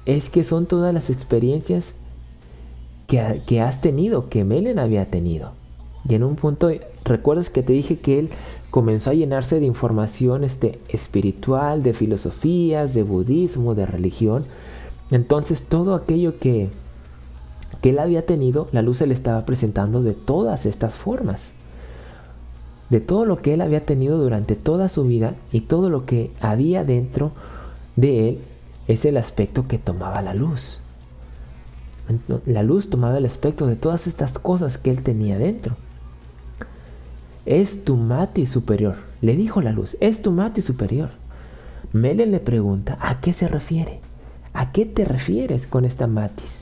es que son todas las experiencias que, que has tenido, que Melen había tenido. Y en un punto, recuerdas que te dije que él comenzó a llenarse de información este, espiritual, de filosofías, de budismo, de religión. Entonces todo aquello que, que él había tenido, la luz se le estaba presentando de todas estas formas. De todo lo que él había tenido durante toda su vida y todo lo que había dentro de él es el aspecto que tomaba la luz. La luz tomaba el aspecto de todas estas cosas que él tenía dentro. Es tu mati superior, le dijo la luz, es tu mati superior. Mele le pregunta, ¿a qué se refiere? ¿A qué te refieres con esta matis?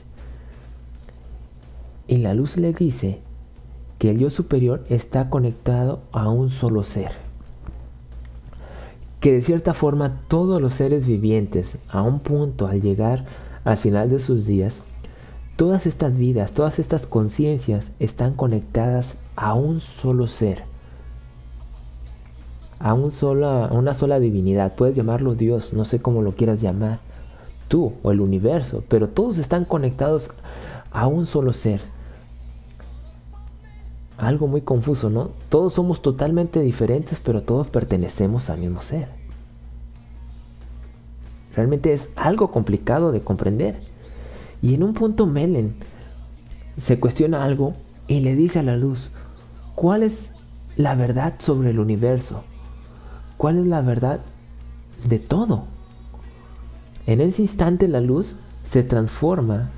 Y la luz le dice que el yo superior está conectado a un solo ser. Que de cierta forma todos los seres vivientes, a un punto al llegar al final de sus días, todas estas vidas, todas estas conciencias están conectadas a un solo ser a, un sola, una sola divinidad. Puedes llamarlo Dios, no sé cómo lo quieras llamar, tú o el universo, pero todos están conectados a un solo ser. Algo muy confuso, ¿no? Todos somos totalmente diferentes, pero todos pertenecemos al mismo ser. Realmente es algo complicado de comprender. Y en un punto Melen se cuestiona algo y le dice a la luz, ¿cuál es la verdad sobre el universo? cuál es la verdad de todo. En ese instante la luz se transforma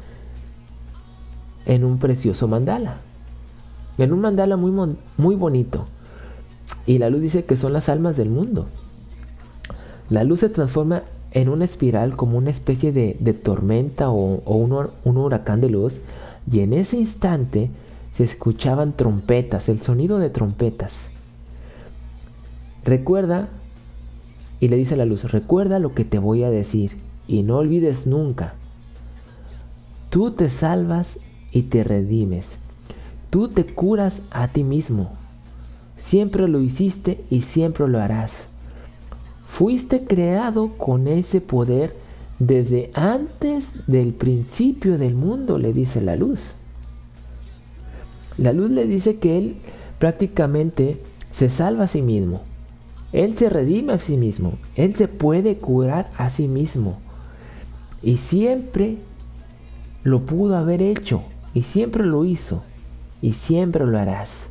en un precioso mandala. En un mandala muy, muy bonito. Y la luz dice que son las almas del mundo. La luz se transforma en una espiral como una especie de, tormenta o, un, un huracán de luz. Y en ese instante se escuchaban trompetas, el sonido de trompetas. Recuerda, y le dice la luz, recuerda lo que te voy a decir y no olvides nunca. Tú te salvas y te redimes. Tú te curas a ti mismo. Siempre lo hiciste y siempre lo harás. Fuiste creado con ese poder desde antes del principio del mundo, le dice la luz. La luz le dice que él prácticamente se salva a sí mismo. Él se redime a sí mismo. Él se puede curar a sí mismo. Y siempre lo pudo haber hecho. Y siempre lo hizo. Y siempre lo harás.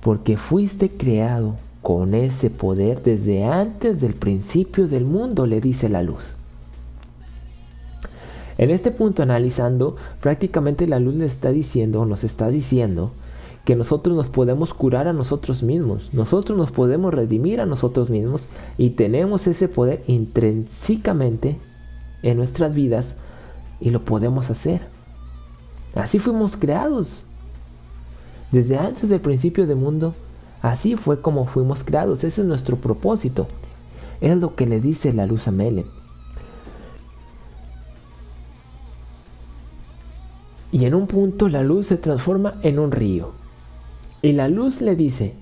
Porque fuiste creado con ese poder desde antes del principio del mundo, le dice la luz. En este punto analizando, prácticamente la luz le está diciendo, nos está diciendo, que nosotros nos podemos curar a nosotros mismos, nosotros nos podemos redimir a nosotros mismos y tenemos ese poder intrínsecamente en nuestras vidas y lo podemos hacer. Así fuimos creados. Desde antes del principio del mundo, así fue como fuimos creados. Ese es nuestro propósito. Es lo que le dice la luz a Melen. Y en un punto la luz se transforma en un río. Y la luz le dice,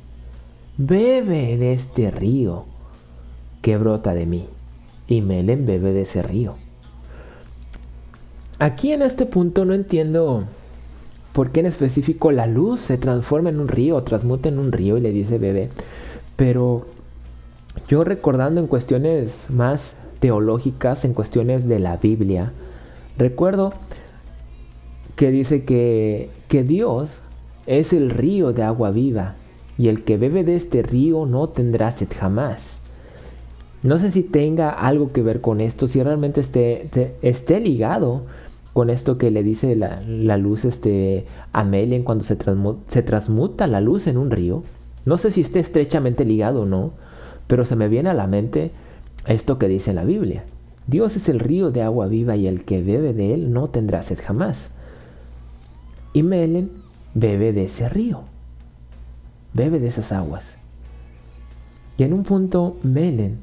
bebe de este río que brota de mí. Y Melen bebe de ese río. Aquí en este punto no entiendo por qué en específico la luz se transforma en un río, transmuta en un río y le dice bebe. Pero yo recordando en cuestiones más teológicas, en cuestiones de la Biblia, recuerdo que dice que, que Dios es el río de agua viva, y el que bebe de este río no tendrá sed jamás. No sé si tenga algo que ver con esto, si realmente esté, esté ligado con esto que le dice la, luz este, a Melian cuando se, se transmuta la luz en un río. No sé si esté estrechamente ligado o no, pero se me viene a la mente esto que dice la Biblia. Dios es el río de agua viva y el que bebe de él no tendrá sed jamás. Y Melen bebe de ese río, bebe de esas aguas. Y en un punto Melen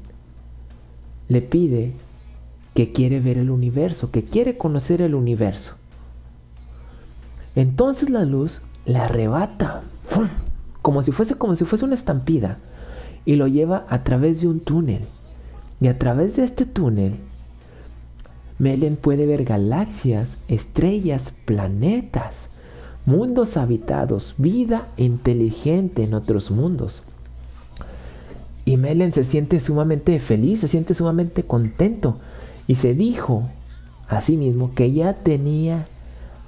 le pide que quiere ver el universo, que quiere conocer el universo. Entonces la luz le arrebata, como si fuese como si fuese una estampida, y lo lleva a través de un túnel. Y a través de este túnel, Melen puede ver galaxias, estrellas, planetas, mundos habitados, vida inteligente en otros mundos. Y Melen se siente sumamente feliz, se siente sumamente contento y se dijo a sí mismo que ya tenía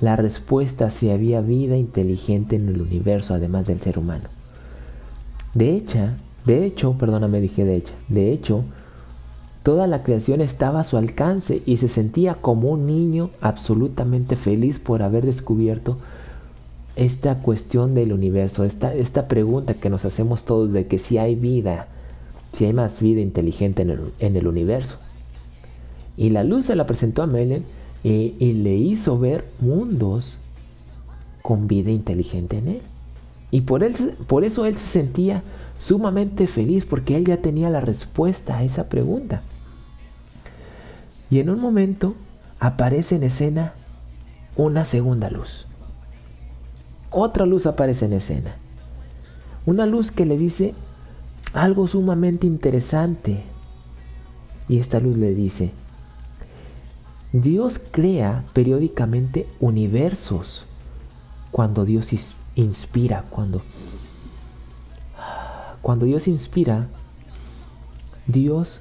la respuesta si había vida inteligente en el universo además del ser humano. De hecho, de hecho, perdóname, dije de hecho, de hecho, Toda la creación estaba a su alcance y se sentía como un niño absolutamente feliz por haber descubierto esta cuestión del universo, esta, esta pregunta que nos hacemos todos de que si hay vida, si hay más vida inteligente en el, en el universo. Y la luz se la presentó a Melen y, y le hizo ver mundos con vida inteligente en él. Y por, él, por eso él se sentía sumamente feliz porque él ya tenía la respuesta a esa pregunta. Y en un momento aparece en escena una segunda luz. Otra luz aparece en escena. Una luz que le dice algo sumamente interesante. Y esta luz le dice, Dios crea periódicamente universos cuando Dios inspira, cuando, cuando Dios inspira, Dios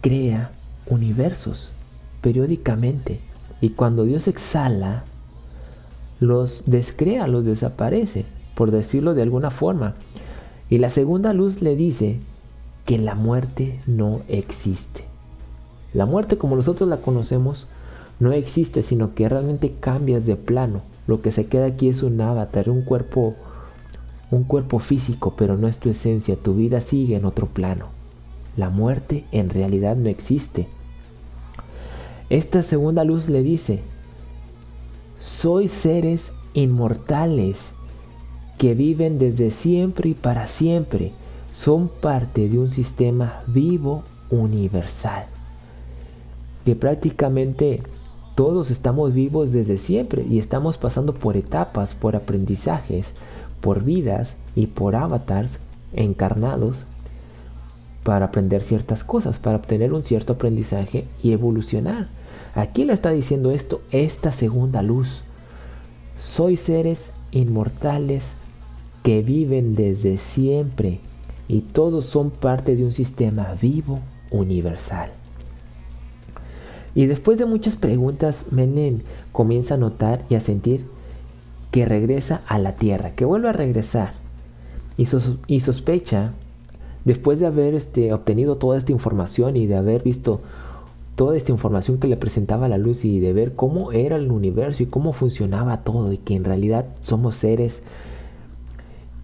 crea universos periódicamente. Y cuando Dios exhala, los descrea, los desaparece, por decirlo de alguna forma. Y la segunda luz le dice que la muerte no existe. La muerte como nosotros la conocemos no existe, sino que realmente cambias de plano. Lo que se queda aquí es un avatar, un cuerpo un cuerpo físico, pero no es tu esencia, tu vida sigue en otro plano. La muerte en realidad no existe. Esta segunda luz le dice, sois seres inmortales que viven desde siempre y para siempre. Son parte de un sistema vivo universal. Que prácticamente todos estamos vivos desde siempre y estamos pasando por etapas, por aprendizajes, por vidas y por avatars encarnados para aprender ciertas cosas, para obtener un cierto aprendizaje y evolucionar. Aquí le está diciendo esto esta segunda luz. Soy seres inmortales que viven desde siempre y todos son parte de un sistema vivo universal. Y después de muchas preguntas, Menem comienza a notar y a sentir que regresa a la tierra, que vuelve a regresar. Y, y sospecha después de haber este, obtenido toda esta información y de haber visto toda esta información que le presentaba la luz y de ver cómo era el universo y cómo funcionaba todo y que en realidad somos seres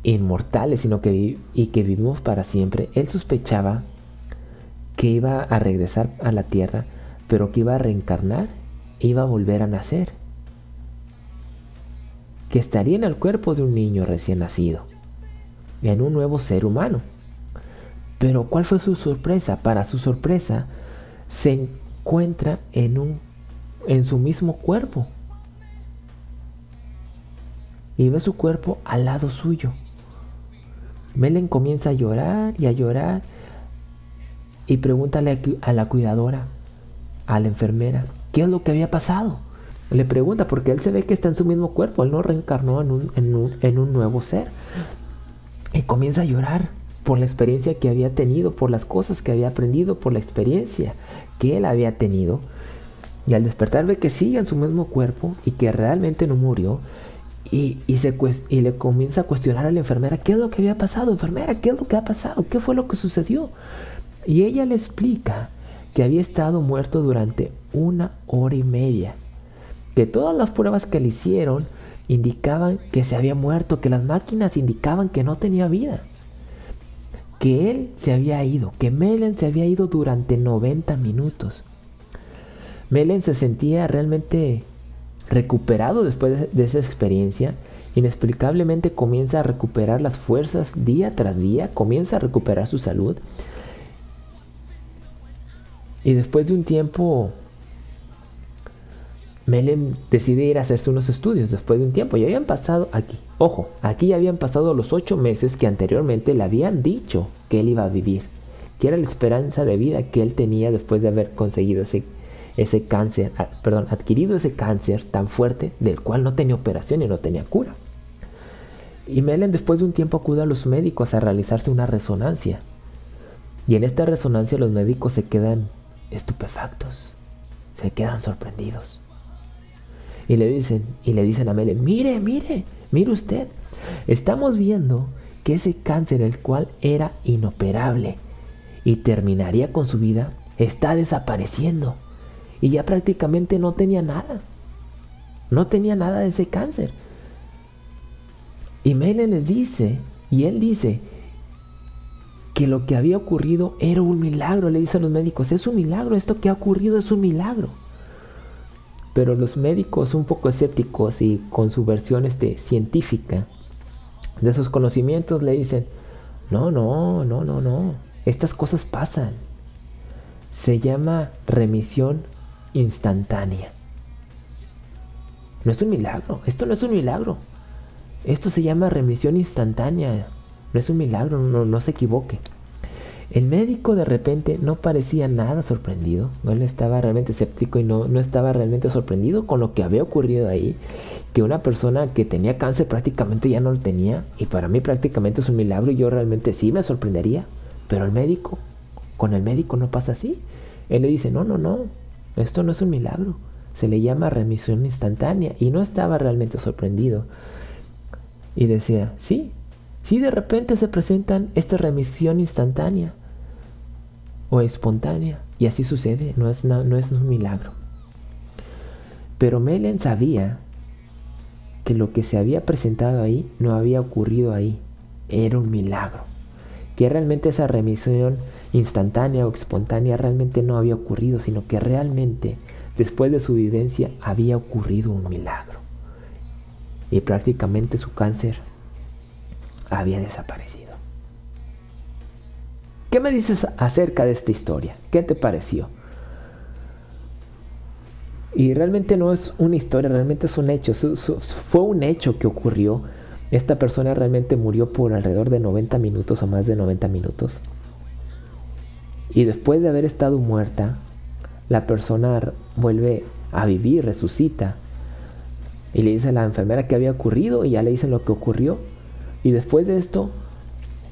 inmortales sino que y que vivimos para siempre, él sospechaba que iba a regresar a la tierra, pero que iba a reencarnar, iba a volver a nacer, que estaría en el cuerpo de un niño recién nacido, en un nuevo ser humano. Pero ¿cuál fue su sorpresa? Para su sorpresa, se encuentra en, un, en su mismo cuerpo. Y ve su cuerpo al lado suyo. Melen comienza a llorar y a llorar y pregúntale a la cuidadora, a la enfermera, qué es lo que había pasado. Le pregunta porque él se ve que está en su mismo cuerpo, él no reencarnó en un, en un, en un nuevo ser. Y comienza a llorar por la experiencia que había tenido, por las cosas que había aprendido, por la experiencia que él había tenido. Y al despertar ve que sigue en su mismo cuerpo y que realmente no murió. Y, se, y le comienza a cuestionar a la enfermera, ¿qué es lo que había pasado? Enfermera, ¿qué es lo que ha pasado? ¿Qué fue lo que sucedió? Y ella le explica que había estado muerto durante una hora y media. Que todas las pruebas que le hicieron indicaban que se había muerto, que las máquinas indicaban que no tenía vida que él se había ido, que Melen se había ido durante 90 minutos. Melen se sentía realmente recuperado después de esa experiencia. Inexplicablemente comienza a recuperar las fuerzas día tras día, comienza a recuperar su salud. Y después de un tiempo Melem decide ir a hacerse unos estudios después de un tiempo. Ya habían pasado aquí, ojo, aquí ya habían pasado los ocho meses que anteriormente le habían dicho que él iba a vivir, que era la esperanza de vida que él tenía después de haber conseguido ese, ese cáncer, perdón, adquirido ese cáncer tan fuerte del cual no tenía operación y no tenía cura. Y Melen después de un tiempo acude a los médicos a realizarse una resonancia. Y en esta resonancia los médicos se quedan estupefactos, se quedan sorprendidos. Y le dicen, y le dicen a Melen, mire, mire, mire usted, estamos viendo que ese cáncer el cual era inoperable y terminaría con su vida, está desapareciendo. Y ya prácticamente no tenía nada. No tenía nada de ese cáncer. Y Melen les dice, y él dice, que lo que había ocurrido era un milagro. Le dicen los médicos, es un milagro, esto que ha ocurrido es un milagro. Pero los médicos un poco escépticos y con su versión este, científica de sus conocimientos le dicen, no, no, no, no, no, estas cosas pasan. Se llama remisión instantánea. No es un milagro, esto no es un milagro. Esto se llama remisión instantánea. No es un milagro, no, no se equivoque. El médico de repente no parecía nada sorprendido, él estaba realmente escéptico y no, no estaba realmente sorprendido con lo que había ocurrido ahí, que una persona que tenía cáncer prácticamente ya no lo tenía y para mí prácticamente es un milagro y yo realmente sí me sorprendería, pero el médico, con el médico no pasa así. Él le dice, no, no, no, esto no es un milagro, se le llama remisión instantánea y no estaba realmente sorprendido. Y decía, sí, sí de repente se presentan esta remisión instantánea o espontánea. Y así sucede, no es, no es un milagro. Pero Melen sabía que lo que se había presentado ahí no había ocurrido ahí, era un milagro. Que realmente esa remisión instantánea o espontánea realmente no había ocurrido, sino que realmente después de su vivencia había ocurrido un milagro. Y prácticamente su cáncer había desaparecido. ¿Qué me dices acerca de esta historia? ¿Qué te pareció? Y realmente no es una historia, realmente es un hecho. Fue un hecho que ocurrió. Esta persona realmente murió por alrededor de 90 minutos o más de 90 minutos. Y después de haber estado muerta, la persona vuelve a vivir, resucita. Y le dice a la enfermera qué había ocurrido y ya le dicen lo que ocurrió. Y después de esto,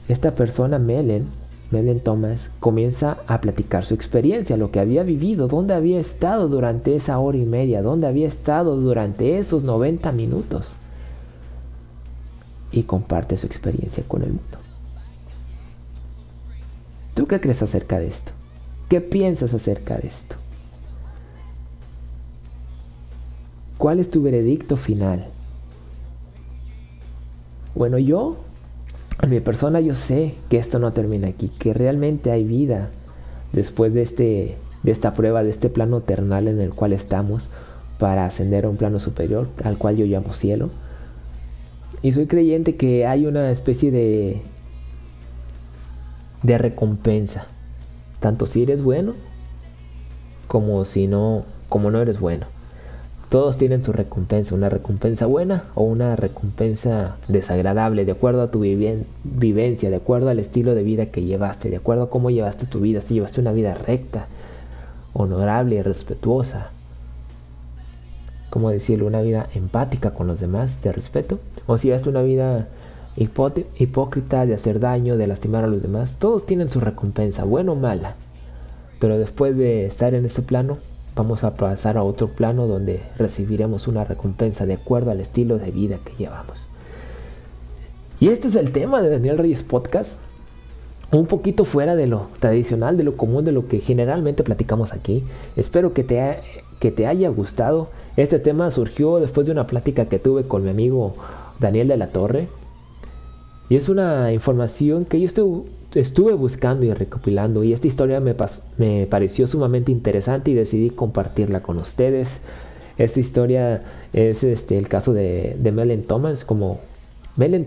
esta persona, Melen, Melen Thomas comienza a platicar su experiencia, lo que había vivido, dónde había estado durante esa hora y media, dónde había estado durante esos 90 minutos. Y comparte su experiencia con el mundo. ¿Tú qué crees acerca de esto? ¿Qué piensas acerca de esto? ¿Cuál es tu veredicto final? Bueno, yo en mi persona yo sé que esto no termina aquí, que realmente hay vida después de, este, de esta prueba, de este plano terrenal en el cual estamos para ascender a un plano superior, al cual yo llamo cielo. Y soy creyente que hay una especie de, de recompensa, tanto si eres bueno como si no, como no eres bueno. Todos tienen su recompensa, una recompensa buena o una recompensa desagradable, de acuerdo a tu vivencia, de acuerdo al estilo de vida que llevaste, de acuerdo a cómo llevaste tu vida, si llevaste una vida recta, honorable y respetuosa. ¿Cómo decirlo? Una vida empática con los demás, de respeto. O si llevaste una vida hipócrita, de hacer daño, de lastimar a los demás. Todos tienen su recompensa, buena o mala. Pero después de estar en ese plano, vamos a pasar a otro plano donde recibiremos una recompensa de acuerdo al estilo de vida que llevamos. Y este es el tema de Daniel Reyes Podcast. Un poquito fuera de lo tradicional, de lo común, de lo que generalmente platicamos aquí. Espero que te, que te haya gustado. Este tema surgió después de una plática que tuve con mi amigo Daniel de la Torre. Y es una información que yo estoy estuve buscando y recopilando y esta historia me, me pareció sumamente interesante y decidí compartirla con ustedes. Esta historia es este, el caso de, de Thomas, como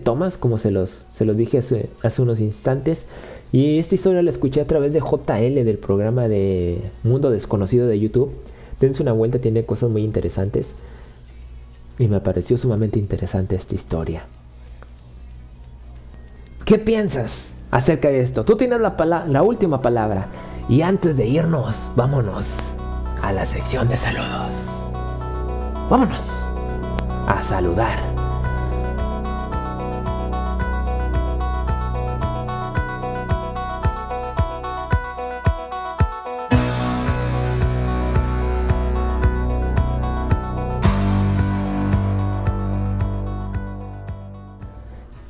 Thomas, como se los, se los dije hace, hace, unos instantes. Y esta historia la escuché a través de JL del programa de Mundo Desconocido de YouTube. Dense una vuelta, tiene cosas muy interesantes. Y me pareció sumamente interesante esta historia. ¿Qué piensas? Acerca de esto. Tú tienes la, la última palabra. Y antes de irnos, vámonos a la sección de saludos. Vámonos a saludar.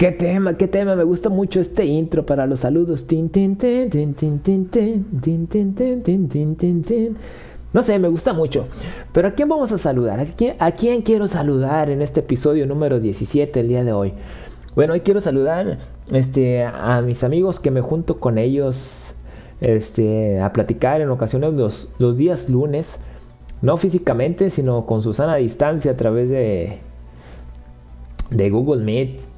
¿Qué tema? ¿Qué tema? Me gusta mucho este intro para los saludos. No sé, me gusta mucho. Pero ¿a quién vamos a saludar? ¿A quién, ¿A quiero saludar en este episodio número 17 el día de hoy? Bueno, hoy quiero saludar este, a mis amigos que me junto con ellos este, a platicar en ocasiones los, días lunes. No físicamente, sino con su sana distancia a través de, de Google Meet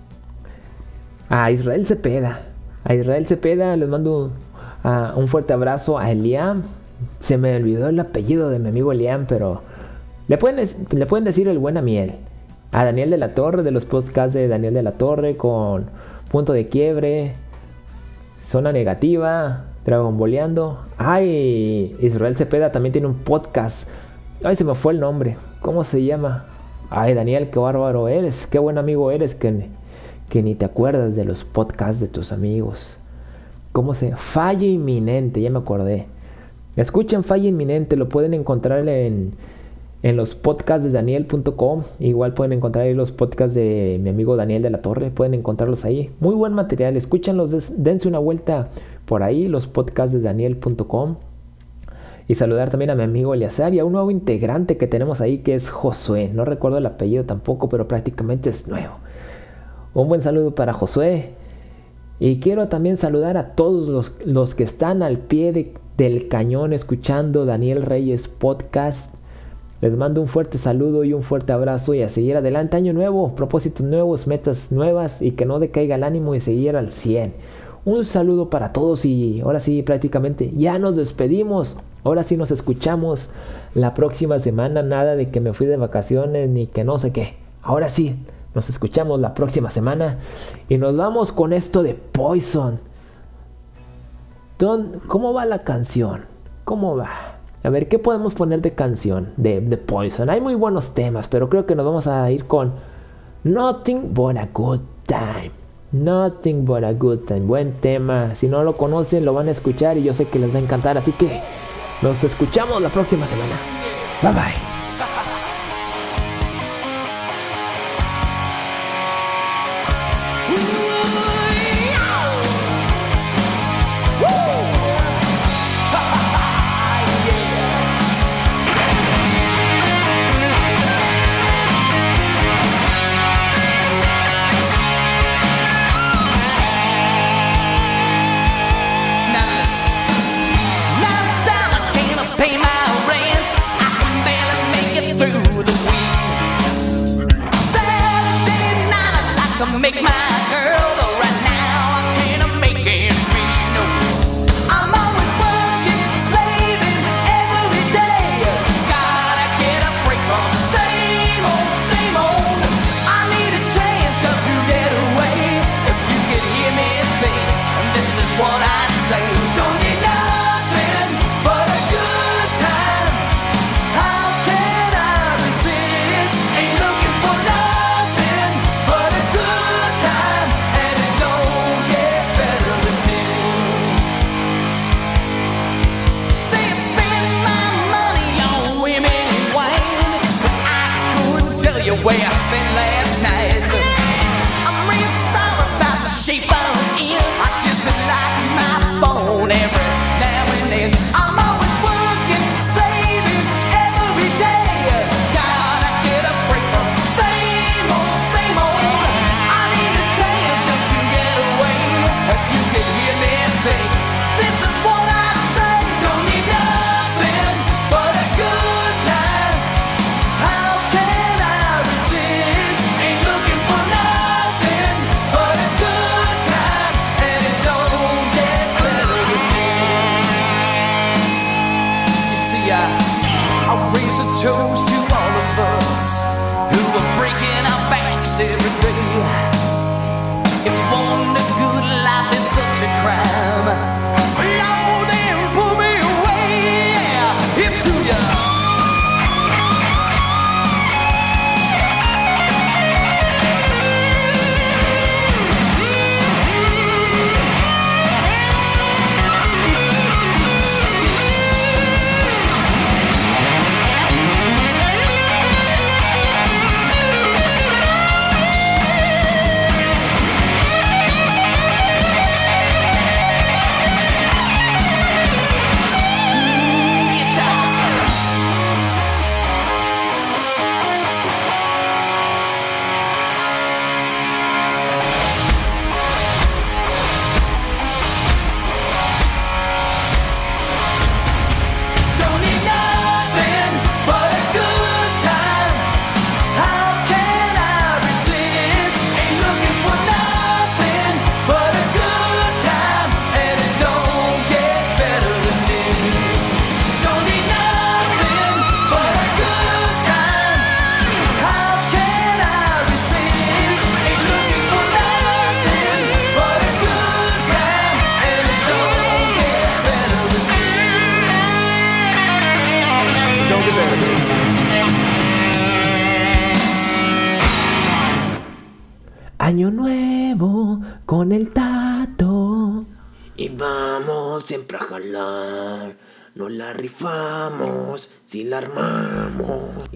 a Israel Cepeda. A Israel Cepeda les mando un fuerte abrazo. A Eliam. Se me olvidó el apellido de mi amigo Eliam, pero le pueden, le pueden decir el buena miel. A Daniel de la Torre, de los podcasts de Daniel de la Torre, con Punto de Quiebre, Zona Negativa, Dragon Boleando. Ay, Israel Cepeda también tiene un podcast. Ay, se me fue el nombre. ¿Cómo se llama? Ay, Daniel, qué bárbaro eres. Qué buen amigo eres. Que que ni te acuerdas de los podcasts de tus amigos. ¿Cómo se? Fallo inminente, ya me acordé. Escuchen Fallo inminente, lo pueden encontrar en, en los podcasts de daniel.com. Igual pueden encontrar ahí los podcasts de mi amigo Daniel de la Torre, pueden encontrarlos ahí. Muy buen material, escúchenlos, dense una vuelta por ahí, los podcasts de daniel.com. Y saludar también a mi amigo Eliazar y a un nuevo integrante que tenemos ahí que es Josué. No recuerdo el apellido tampoco, pero prácticamente es nuevo. Un buen saludo para Josué. Y quiero también saludar a todos los, que están al pie del cañón escuchando Daniel Reyes Podcast. Les mando un fuerte saludo y un fuerte abrazo y a seguir adelante. Año nuevo, propósitos nuevos, metas nuevas y que no decaiga el ánimo y seguir al 100. Un saludo para todos y ahora sí prácticamente ya nos despedimos. Ahora sí nos escuchamos la próxima semana. Nada de que me fui de vacaciones ni que no sé qué. Ahora sí, nos escuchamos la próxima semana y nos vamos con esto de Poison. ¿Cómo va la canción? ¿Cómo va? A ver, ¿qué podemos poner de canción de, de Poison? Hay muy buenos temas, pero creo que nos vamos a ir con Nothing But a Good Time. Nothing But a Good Time. Buen tema. Si no lo conocen, lo van a escuchar y yo sé que les va a encantar. Así que nos escuchamos la próxima semana. Bye bye.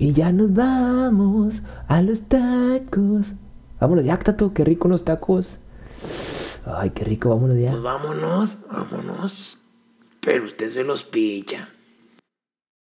Y ya nos vamos a los tacos. Vámonos ya, tato, qué rico los tacos. Ay, qué rico, vámonos ya. Pues vámonos, vámonos. Pero usted se los pilla.